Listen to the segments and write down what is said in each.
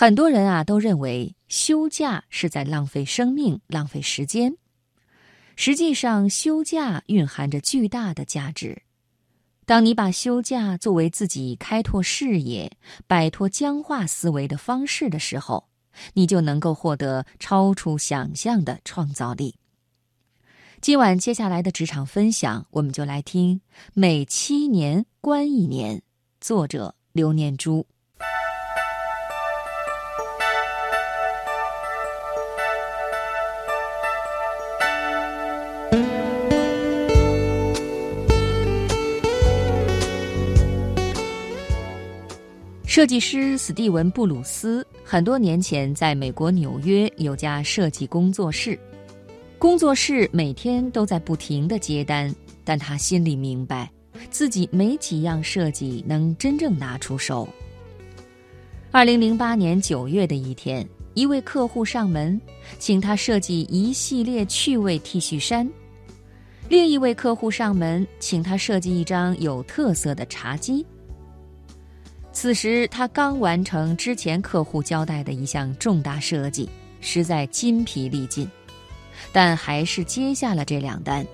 很多人啊都认为休假是在浪费生命、浪费时间。实际上，休假蕴含着巨大的价值。当你把休假作为自己开拓视野、摆脱僵化思维的方式的时候，你就能够获得超出想象的创造力。今晚接下来的职场分享，我们就来听“每七年关一年”，作者刘念珠。设计师史蒂文·布鲁斯很多年前在美国纽约有家设计工作室，工作室每天都在不停的接单，但他心里明白，自己没几样设计能真正拿出手。二零零八年九月的一天，一位客户上门，请他设计一系列趣味 T 恤衫；另一位客户上门，请他设计一张有特色的茶几。此时他刚完成之前客户交代的一项重大设计，实在筋疲力尽，但还是接下了这两单。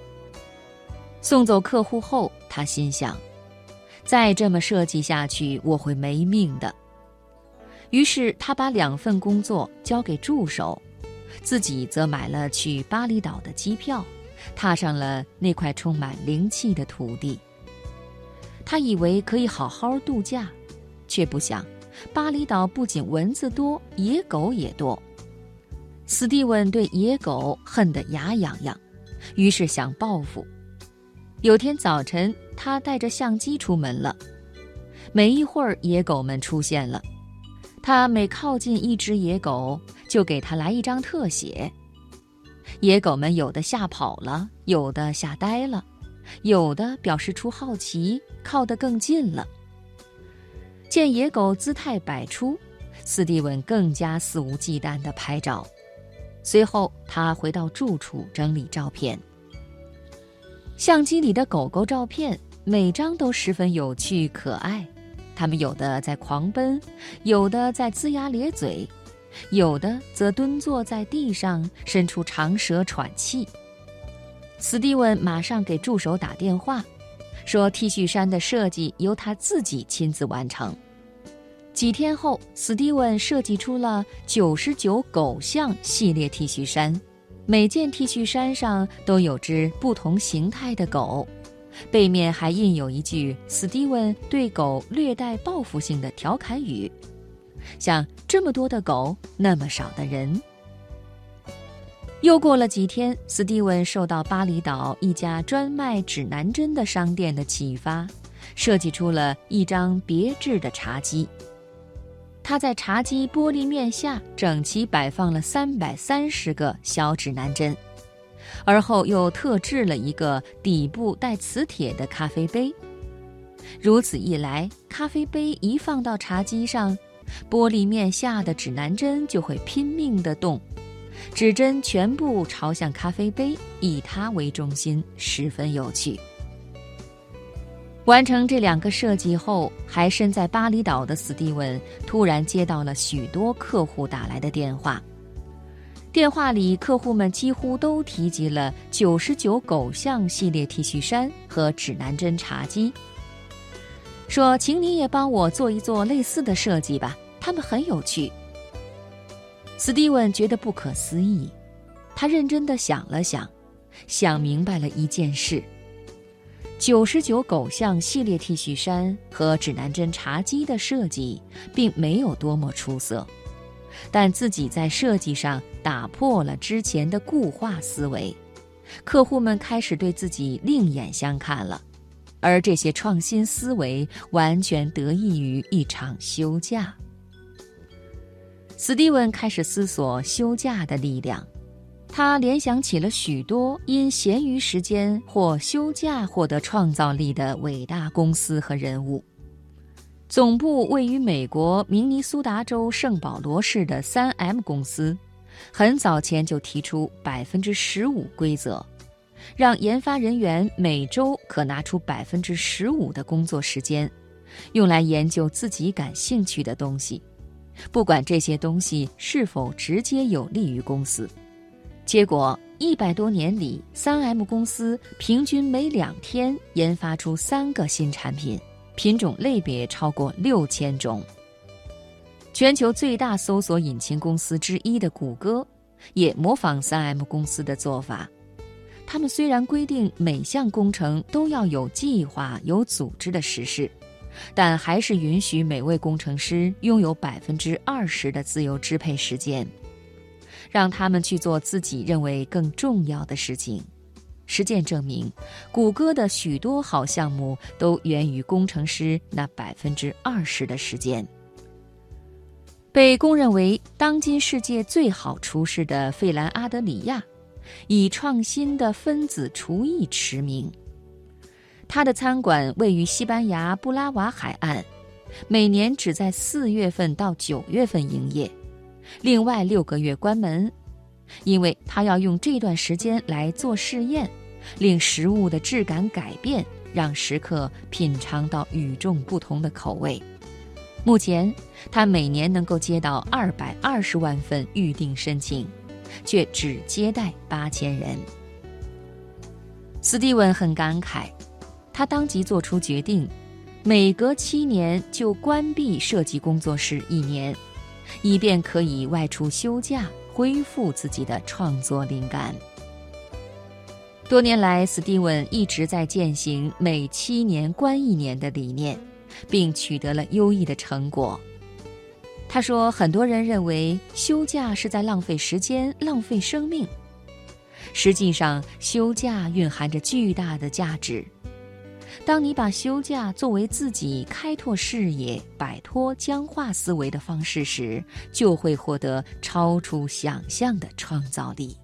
送走客户后，他心想：再这么设计下去，我会没命的。于是他把两份工作交给助手，自己则买了去巴厘岛的机票，踏上了那块充满灵气的土地。他以为可以好好度假。却不想，巴厘岛不仅蚊子多，野狗也多。斯蒂文对野狗恨得牙痒痒，于是想报复。有天早晨，他带着相机出门了。没一会儿，野狗们出现了。他每靠近一只野狗，就给他来一张特写。野狗们有的吓跑了，有的吓呆了，有的表示出好奇，靠得更近了。见野狗姿态百出，斯蒂文更加肆无忌惮地拍照。随后，他回到住处整理照片。相机里的狗狗照片每张都十分有趣可爱，它们有的在狂奔，有的在龇牙咧嘴，有的则蹲坐在地上伸出长舌喘气。斯蒂文马上给助手打电话，说 T 恤衫的设计由他自己亲自完成。几天后，史蒂文设计出了九十九狗像系列 T 恤衫，每件 T 恤衫上都有只不同形态的狗，背面还印有一句史蒂文对狗略带报复性的调侃语，像这么多的狗，那么少的人。又过了几天，斯蒂文受到巴厘岛一家专卖指南针的商店的启发，设计出了一张别致的茶几。他在茶几玻璃面下整齐摆放了三百三十个小指南针，而后又特制了一个底部带磁铁的咖啡杯。如此一来，咖啡杯一放到茶几上，玻璃面下的指南针就会拼命地动，指针全部朝向咖啡杯，以它为中心，十分有趣。完成这两个设计后，还身在巴厘岛的斯蒂文突然接到了许多客户打来的电话。电话里，客户们几乎都提及了九十九狗像系列 T 恤衫和指南针茶几，说：“请你也帮我做一做类似的设计吧，他们很有趣。”斯蒂文觉得不可思议，他认真的想了想，想明白了一件事。九十九狗像系列 T 恤衫和指南针茶几的设计并没有多么出色，但自己在设计上打破了之前的固化思维，客户们开始对自己另眼相看了，而这些创新思维完全得益于一场休假。斯蒂文开始思索休假的力量。他联想起了许多因闲余时间或休假获得创造力的伟大公司和人物。总部位于美国明尼苏达州圣保罗市的 3M 公司，很早前就提出百分之十五规则，让研发人员每周可拿出百分之十五的工作时间，用来研究自己感兴趣的东西。不管这些东西是否直接有利于公司。结果一百多年里，三 M 公司平均每两天研发出三个新产品，品种类别超过六千种。全球最大搜索引擎公司之一的谷歌，也模仿三 M 公司的做法。他们虽然规定每项工程都要有计划、有组织的实施，但还是允许每位工程师拥有百分之二十的自由支配时间。让他们去做自己认为更重要的事情。实践证明，谷歌的许多好项目都源于工程师那百分之二十的时间。被公认为当今世界最好厨师的费兰·阿德里亚，以创新的分子厨艺驰名。他的餐馆位于西班牙布拉瓦海岸，每年只在四月份到九月份营业。另外六个月关门，因为他要用这段时间来做试验，令食物的质感改变，让食客品尝到与众不同的口味。目前，他每年能够接到二百二十万份预订申请，却只接待八千人。斯蒂文很感慨，他当即做出决定，每隔七年就关闭设计工作室一年。以便可以外出休假，恢复自己的创作灵感。多年来，斯蒂文一直在践行每七年关一年的理念，并取得了优异的成果。他说：“很多人认为休假是在浪费时间、浪费生命，实际上，休假蕴含着巨大的价值。”当你把休假作为自己开拓视野、摆脱僵化思维的方式时，就会获得超出想象的创造力。